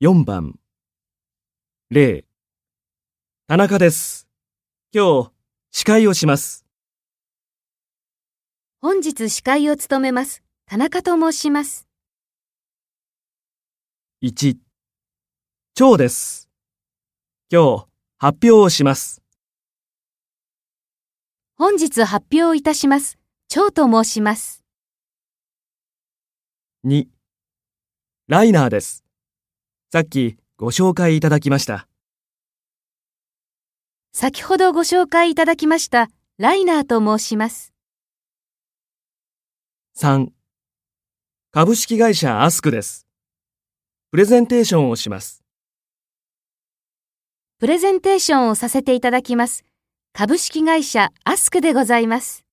4番0田中です。今日、司会をします。本日司会を務めます。田中と申します。1長です。今日、発表をします。本日発表いたします。長と申します。2ライナーです。さっきご紹介いただきました。先ほどご紹介いただきました、ライナーと申します。3株式会社アスクです。プレゼンテーションをします。プレゼンテーションをさせていただきます。株式会社アスクでございます。